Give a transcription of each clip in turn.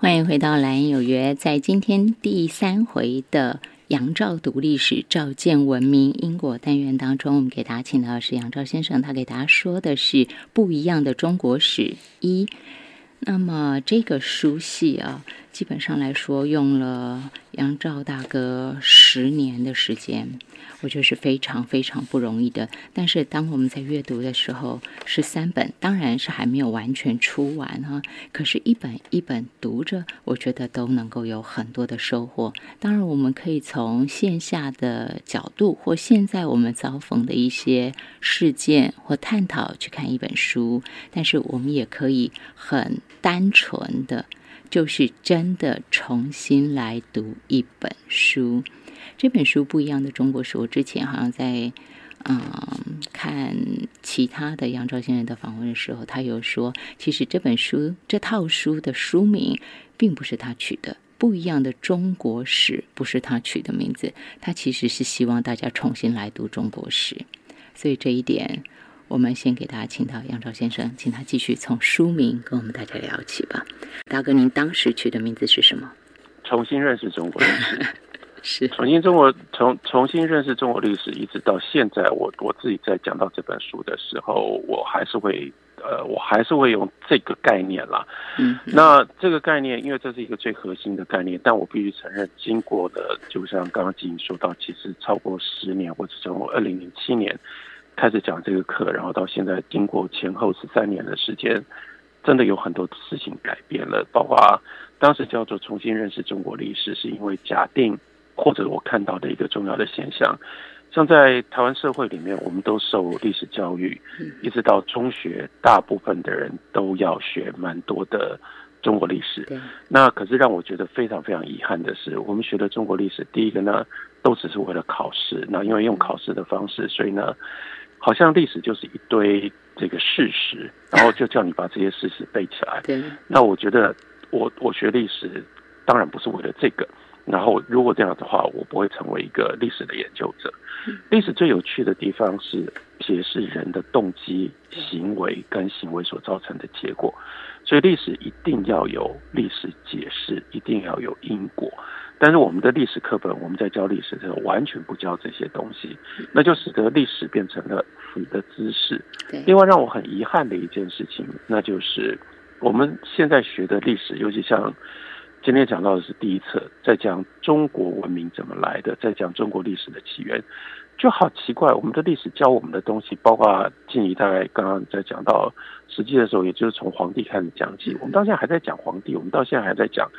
欢迎回到《蓝有约》。在今天第三回的杨照读历史、照见文明因果单元当中，我们给大家请到的是杨照先生，他给大家说的是不一样的中国史一。那么这个书系啊，基本上来说用了杨照大哥十年的时间。我觉得是非常非常不容易的。但是当我们在阅读的时候，是三本当然是还没有完全出完哈。可是，一本一本读着，我觉得都能够有很多的收获。当然，我们可以从线下的角度，或现在我们遭逢的一些事件或探讨去看一本书。但是，我们也可以很单纯的，就是真的重新来读一本书。这本书不一样的中国史，我之前好像在嗯看其他的杨照先生的访问的时候，他有说，其实这本书这套书的书名并不是他取的，不一样的中国史不是他取的名字，他其实是希望大家重新来读中国史，所以这一点，我们先给大家请到杨照先生，请他继续从书名跟我们大家聊起吧。大哥，您当时取的名字是什么？重新认识中国历史。是重新中国重重新认识中国历史，一直到现在，我我自己在讲到这本书的时候，我还是会呃，我还是会用这个概念啦。嗯，那这个概念，因为这是一个最核心的概念，但我必须承认，经过的就像刚刚金说到，其实超过十年，或者从二零零七年开始讲这个课，然后到现在，经过前后十三年的时间，真的有很多事情改变了，包括当时叫做重新认识中国历史，是因为假定。或者我看到的一个重要的现象，像在台湾社会里面，我们都受历史教育，一直到中学，大部分的人都要学蛮多的中国历史。那可是让我觉得非常非常遗憾的是，我们学的中国历史，第一个呢，都只是为了考试。那因为用考试的方式，所以呢，好像历史就是一堆这个事实，然后就叫你把这些事实背起来。那我觉得，我我学历史，当然不是为了这个。然后，如果这样的话，我不会成为一个历史的研究者。历史最有趣的地方是解释人的动机、行为跟行为所造成的结果。所以，历史一定要有历史解释，一定要有因果。但是，我们的历史课本，我们在教历史的时候，完全不教这些东西，那就使得历史变成了死的知识。另外，让我很遗憾的一件事情，那就是我们现在学的历史，尤其像。今天讲到的是第一册，在讲中国文明怎么来的，在讲中国历史的起源，就好奇怪。我们的历史教我们的东西，包括静怡大概刚刚在讲到实际的时候，也就是从皇帝开始讲起。我们到现在还在讲皇帝，我们到现在还在讲，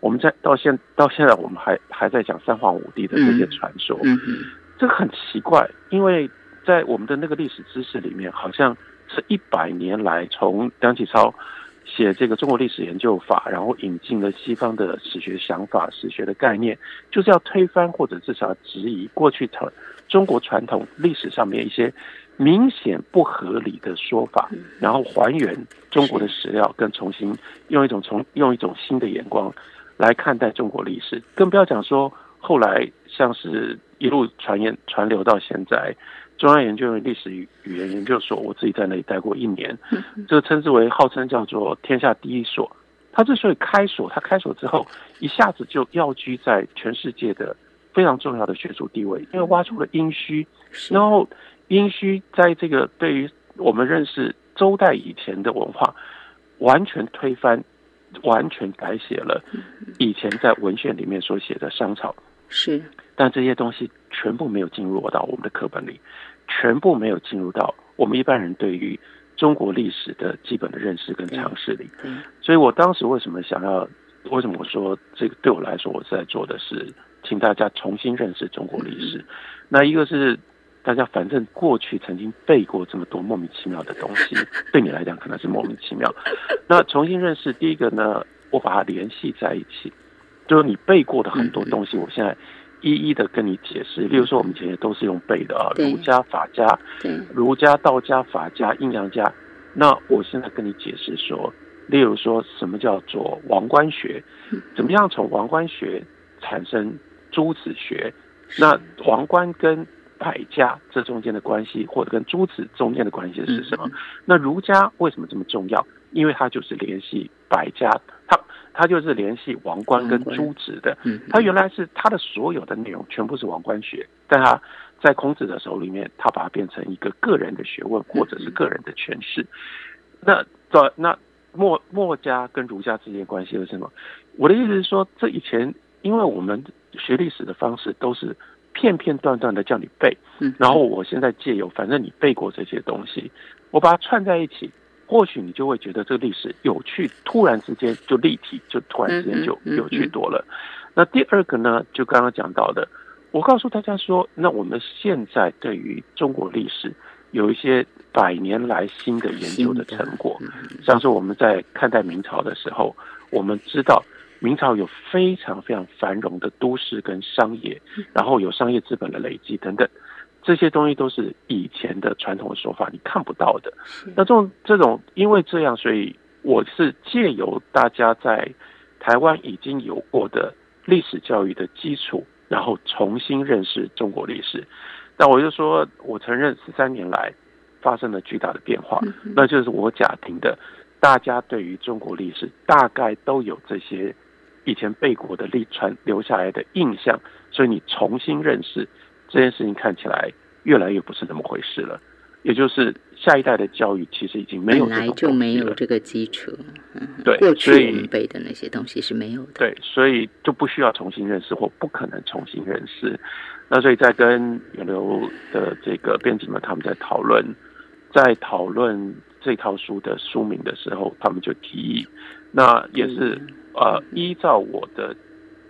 我们在到现到现在，我们还还在讲三皇五帝的这些传说。嗯这个很奇怪，因为在我们的那个历史知识里面，好像是一百年来从梁启超。写这个中国历史研究法，然后引进了西方的史学想法、史学的概念，就是要推翻或者至少质疑过去传中国传统历史上面一些明显不合理的说法，然后还原中国的史料，跟重新用一种从用一种新的眼光来看待中国历史，更不要讲说后来像是一路传言传流到现在。中央研究院历史语语言研究所，我自己在那里待过一年，这个称之为号称叫做天下第一所。它之所以开锁，它开锁之后一下子就要居在全世界的非常重要的学术地位，因为挖出了殷墟，然后殷墟在这个对于我们认识周代以前的文化，完全推翻、完全改写了以前在文献里面所写的商朝。是，但这些东西全部没有进入到我们的课本里。全部没有进入到我们一般人对于中国历史的基本的认识跟常识里，所以我当时为什么想要，为什么我说这个对我来说，我是在做的是，请大家重新认识中国历史。那一个是大家反正过去曾经背过这么多莫名其妙的东西，对你来讲可能是莫名其妙。那重新认识，第一个呢，我把它联系在一起，就是你背过的很多东西，我现在。一一的跟你解释，例如说我们以前也都是用背的啊，儒家、法家，儒家、道家、法家、阴阳家。那我现在跟你解释说，例如说什么叫做王冠学，怎么样从王冠学产生诸子学？那王冠跟百家这中间的关系，或者跟诸子中间的关系是什么？那儒家为什么这么重要？因为它就是联系百家，他他就是联系王冠跟诸子的。他原来是他的所有的内容全部是王冠学，但他在孔子的手里面，他把它变成一个个人的学问或者是个人的诠释。那这那墨墨家跟儒家之间关系是什么？我的意思是说，这以前因为我们学历史的方式都是片片段段的叫你背，然后我现在借由反正你背过这些东西，我把它串在一起。或许你就会觉得这个历史有趣，突然之间就立体，就突然之间就有趣多了。那第二个呢，就刚刚讲到的，我告诉大家说，那我们现在对于中国历史有一些百年来新的研究的成果，像是我们在看待明朝的时候，我们知道明朝有非常非常繁荣的都市跟商业，然后有商业资本的累积等等。这些东西都是以前的传统的手法，你看不到的。那这种这种，因为这样，所以我是借由大家在台湾已经有过的历史教育的基础，然后重新认识中国历史。那我就说，我承认十三年来发生了巨大的变化，那就是我假定的，大家对于中国历史大概都有这些以前背过的历传留下来的印象，所以你重新认识。这件事情看起来越来越不是那么回事了，也就是下一代的教育其实已经没有本来就没有这个基础，对，过去我们背的那些东西是没有的，对，所以就不需要重新认识或不可能重新认识。那所以在跟远流的这个编辑们他们在讨论，在讨论这套书的书名的时候，他们就提议，那也是呃依照我的。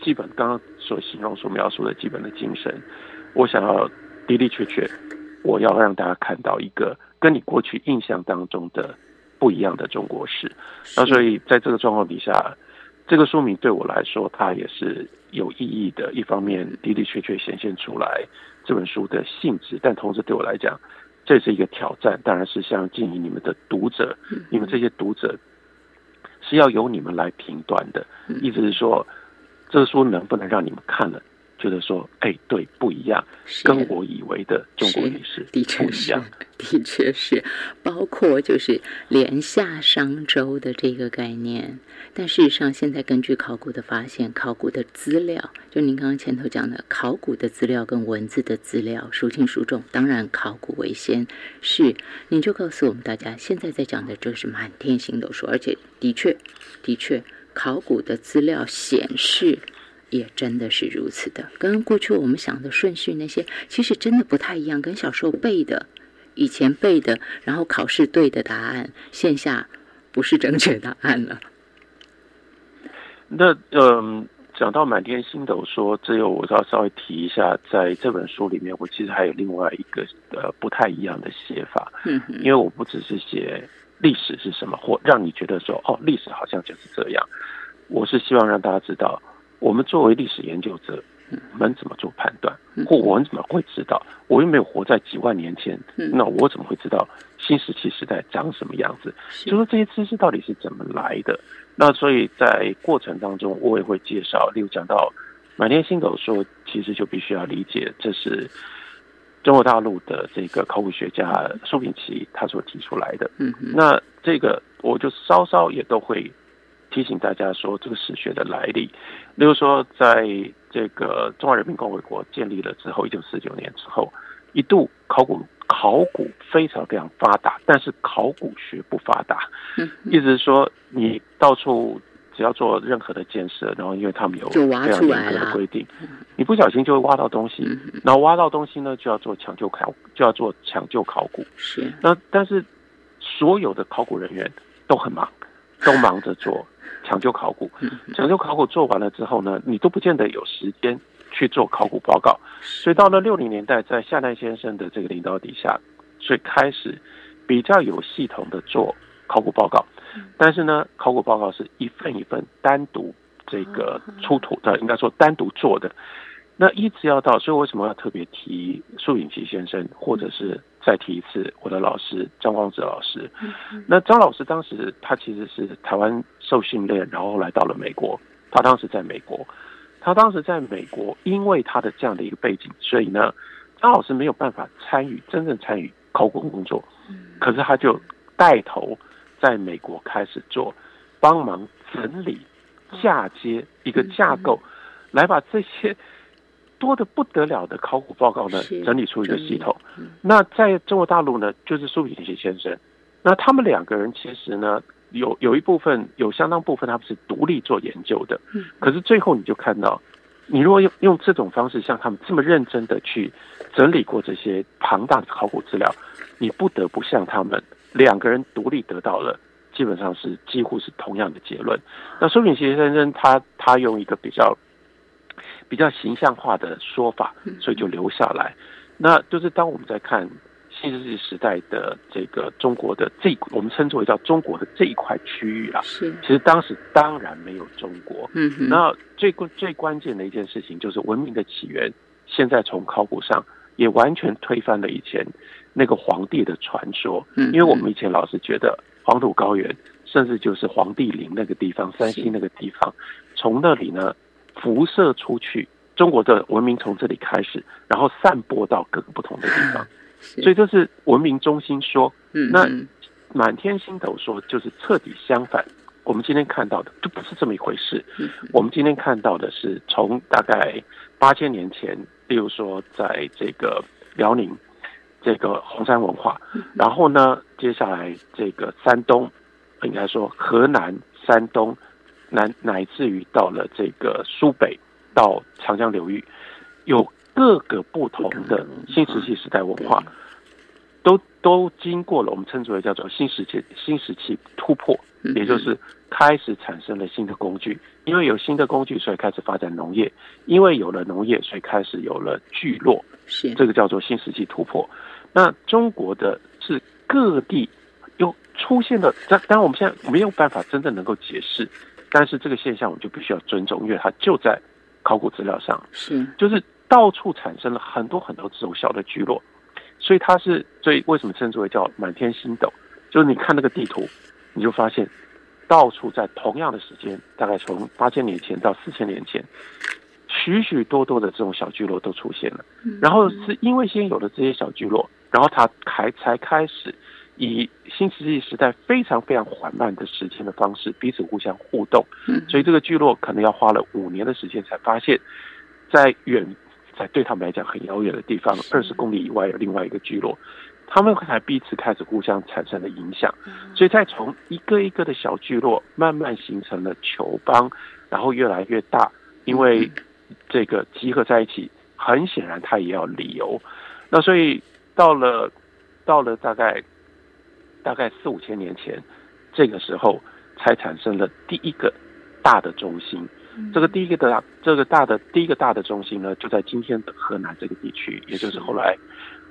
基本刚刚所形容、所描述的基本的精神，我想要的的确确，我要让大家看到一个跟你过去印象当中的不一样的中国史。那所以在这个状况底下，这个说明对我来说，它也是有意义的。一方面的的确确显现出来这本书的性质，但同时对我来讲，这是一个挑战。当然是向建议你们的读者，你们这些读者是要由你们来评断的。意思是说。这个书能不能让你们看了，觉得说，哎，对，不一样，跟我以为的中国历史的确是，的确是，包括就是连夏商周的这个概念。但事实上，现在根据考古的发现，考古的资料，就您刚刚前头讲的，考古的资料跟文字的资料孰轻孰重？当然，考古为先。是，您就告诉我们大家，现在在讲的就是满天星斗数，而且的确，的确。考古的资料显示，也真的是如此的，跟过去我们想的顺序那些，其实真的不太一样。跟小时候背的，以前背的，然后考试对的答案，线下不是正确答案了。那嗯，讲到满天星斗，说只有我要稍微提一下，在这本书里面，我其实还有另外一个呃不太一样的写法，嗯，因为我不只是写。历史是什么？或让你觉得说，哦，历史好像就是这样。我是希望让大家知道，我们作为历史研究者，我们怎么做判断，或我们怎么会知道？我又没有活在几万年前，那我怎么会知道新石器时代长什么样子？就说这些知识到底是怎么来的？那所以在过程当中，我也会介绍，例如讲到满天星斗说，其实就必须要理解这是。中国大陆的这个考古学家苏秉琦他所提出来的，嗯，那这个我就稍稍也都会提醒大家说这个史学的来历。例如说，在这个中华人民共和国建立了之后，一九四九年之后，一度考古考古非常非常发达，但是考古学不发达，嗯，意思是说你到处。只要做任何的建设，然后因为他们有非常严格的规定，你不小心就会挖到东西，然后挖到东西呢，就要做抢救考，就要做抢救考古。是，那但是所有的考古人员都很忙，都忙着做抢救考古。抢救考古做完了之后呢，你都不见得有时间去做考古报告。所以到了六零年代，在夏奈先生的这个领导底下，所以开始比较有系统的做考古报告。但是呢，考古报告是一份一份单独这个出土的，应该说单独做的。那一直要到，所以为什么要特别提苏允琪先生，或者是再提一次我的老师张光哲老师？那张老师当时他其实是台湾受训练，然后来到了美国。他当时在美国，他当时在美国，因为他的这样的一个背景，所以呢，张老师没有办法参与真正参与考古工作。可是他就带头。在美国开始做帮忙整理、嫁接一个架构，来把这些多的不得了的考古报告呢整理出一个系统。那在中国大陆呢，就是苏炳添先生。那他们两个人其实呢，有有一部分有相当部分他们是独立做研究的。可是最后你就看到，你如果用用这种方式像他们这么认真的去整理过这些庞大的考古资料，你不得不向他们两个人独立得到了。基本上是几乎是同样的结论。那苏炳先生他他用一个比较比较形象化的说法，所以就留下来。那就是当我们在看新世纪时代的这个中国的这我们称之为叫中国的这一块区域啊，是其实当时当然没有中国。嗯哼，那最关最关键的一件事情就是文明的起源，现在从考古上也完全推翻了以前那个皇帝的传说。嗯，因为我们以前老是觉得。黄土高原，甚至就是黄帝陵那个地方，山西那个地方，从那里呢辐射出去，中国的文明从这里开始，然后散播到各个不同的地方，所以这是文明中心说。那满天星斗说就是彻底相反。我们今天看到的就不是这么一回事。我们今天看到的是从大概八千年前，例如说在这个辽宁。这个红山文化，然后呢，接下来这个山东，应该说河南、山东，乃乃至于到了这个苏北到长江流域，有各个不同的新石器时代文化，都都经过了我们称之为叫做新石器新石器突破，也就是开始产生了新的工具，因为有新的工具，所以开始发展农业，因为有了农业，所以开始有了聚落，是这个叫做新石器突破。那中国的是各地又出现了，当当然我们现在没有办法真正能够解释，但是这个现象我们就必须要尊重，因为它就在考古资料上，是就是到处产生了很多很多这种小的聚落，所以它是所以为什么称之为叫满天星斗？就是你看那个地图，你就发现到处在同样的时间，大概从八千年前到四千年前。许许多多的这种小聚落都出现了，然后是因为先有了这些小聚落，然后它才才开始以新石器时代非常非常缓慢的时间的方式彼此互相互动，所以这个聚落可能要花了五年的时间才发现，在远在对他们来讲很遥远的地方二十公里以外有另外一个聚落，他们才彼此开始互相产生了影响，所以再从一个一个的小聚落慢慢形成了球邦，然后越来越大，因为。这个集合在一起，很显然它也要理由。那所以到了到了大概大概四五千年前，这个时候才产生了第一个大的中心。这个第一个的这个大的第一个大的中心呢，就在今天的河南这个地区，也就是后来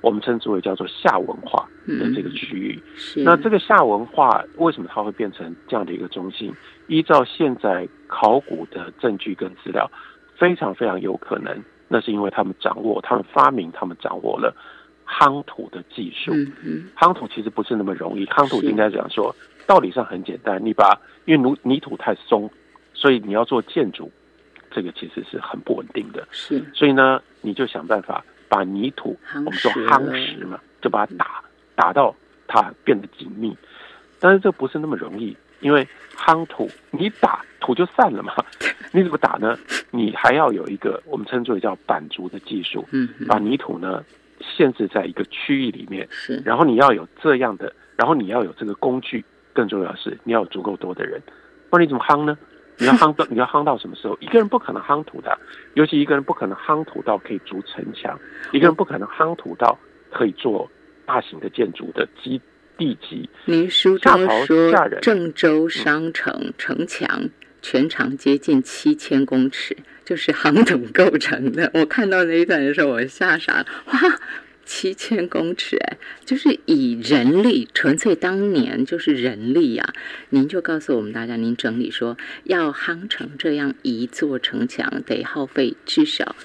我们称之为叫做夏文化的这个区域。那这个夏文化为什么它会变成这样的一个中心？依照现在考古的证据跟资料。非常非常有可能，那是因为他们掌握，他们发明，他们掌握了夯土的技术。夯土其实不是那么容易，夯土应该讲说，道理上很简单，你把因为泥泥土太松，所以你要做建筑，这个其实是很不稳定的。是，所以呢，你就想办法把泥土，我们说夯实嘛，就把它打打到它变得紧密，但是这不是那么容易。因为夯土，你打土就散了嘛，你怎么打呢？你还要有一个我们称之为叫板足的技术，嗯，把泥土呢限制在一个区域里面，是，然后你要有这样的，然后你要有这个工具，更重要是你要有足够多的人，不然你怎么夯呢？你要夯到 你要夯到什么时候？一个人不可能夯土的，尤其一个人不可能夯土到可以筑城墙，一个人不可能夯土到可以做大型的建筑的基。地级，您书中说郑州商城城墙全长接近七千公尺，就是夯土构成的。我看到那一段的时候，我吓傻了，哇！七千公尺，哎，就是以人力，纯粹当年就是人力呀。您就告诉我们大家，您整理说要夯成这样一座城墙，得耗费至少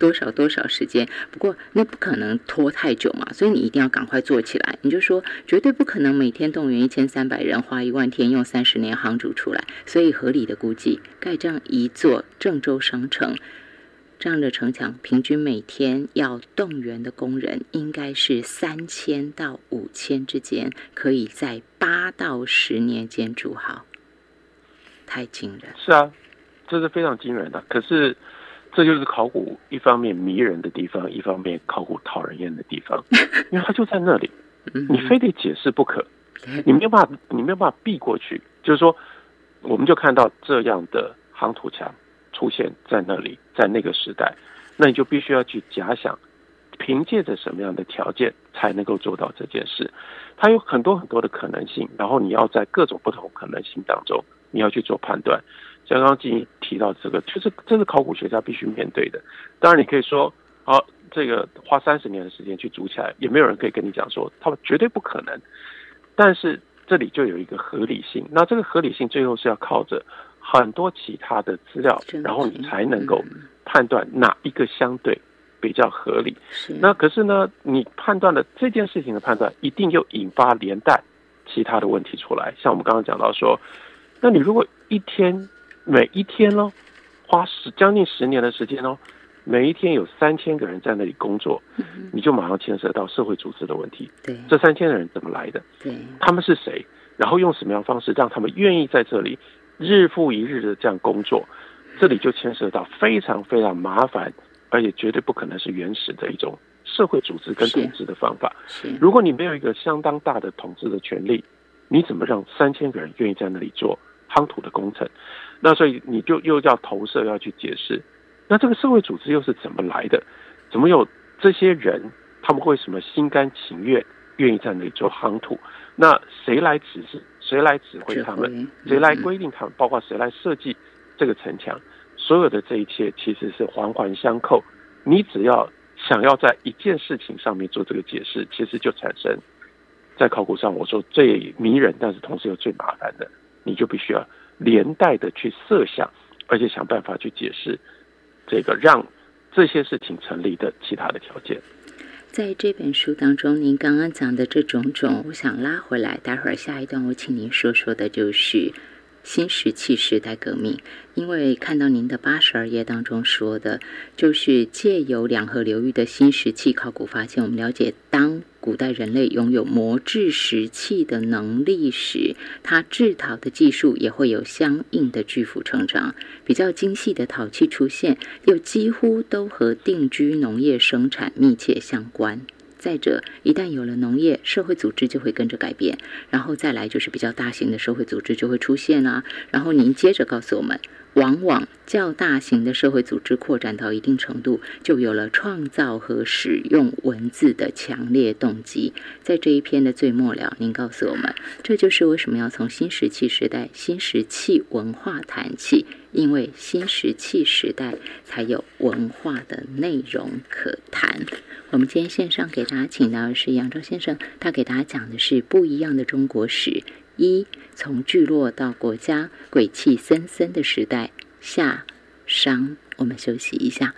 多少多少时间。不过那不可能拖太久嘛，所以你一定要赶快做起来。你就说绝对不可能每天动员一千三百人，花一万天用三十年夯筑出来。所以合理的估计，盖这样一座郑州商城。这样的城墙，平均每天要动员的工人应该是三千到五千之间，可以在八到十年间筑好。太惊人。是啊，这是非常惊人的。可是，这就是考古一方面迷人的地方，一方面考古讨人厌的地方，因为它就在那里，你非得解释不可，你没有办法，你没有办法避过去。就是说，我们就看到这样的夯土墙出现在那里，在那个时代，那你就必须要去假想。凭借着什么样的条件才能够做到这件事？它有很多很多的可能性，然后你要在各种不同可能性当中，你要去做判断。像刚刚金提到这个，就是这是考古学家必须面对的。当然，你可以说，好，这个花三十年的时间去组起来，也没有人可以跟你讲说，他们绝对不可能。但是这里就有一个合理性，那这个合理性最后是要靠着很多其他的资料，然后你才能够判断哪一个相对。比较合理，那可是呢？你判断的这件事情的判断，一定又引发连带其他的问题出来。像我们刚刚讲到说，那你如果一天每一天呢，花十将近十年的时间哦，每一天有三千个人在那里工作，你就马上牵涉到社会组织的问题。对，这三千个人怎么来的？对，他们是谁？然后用什么样方式让他们愿意在这里日复一日的这样工作？这里就牵涉到非常非常麻烦。而且绝对不可能是原始的一种社会组织跟统治的方法。如果你没有一个相当大的统治的权利，你怎么让三千个人愿意在那里做夯土的工程？那所以你就又要投射，要去解释，那这个社会组织又是怎么来的？怎么有这些人？他们为什么心甘情愿愿意在那里做夯土？那谁来指示？谁来指挥他们？谁来规定他们？包括谁来设计这个城墙？所有的这一切其实是环环相扣，你只要想要在一件事情上面做这个解释，其实就产生在考古上我说最迷人，但是同时又最麻烦的，你就必须要连带的去设想，而且想办法去解释这个让这些事情成立的其他的条件。在这本书当中，您刚刚讲的这种种，我想拉回来，待会儿下一段我请您说说的就是。新石器时代革命，因为看到您的八十二页当中说的，就是借由两河流域的新石器考古发现，我们了解当古代人类拥有磨制石器的能力时，它制陶的技术也会有相应的巨幅成长。比较精细的陶器出现，又几乎都和定居农业生产密切相关。再者，一旦有了农业，社会组织就会跟着改变，然后再来就是比较大型的社会组织就会出现啊。然后您接着告诉我们，往往较大型的社会组织扩展到一定程度，就有了创造和使用文字的强烈动机。在这一篇的最末了，您告诉我们，这就是为什么要从新石器时代、新石器文化谈起，因为新石器时代才有文化的内容可谈。我们今天线上给大家请到的是杨照先生，他给大家讲的是不一样的中国史：一从聚落到国家，鬼气森森的时代；下商。我们休息一下。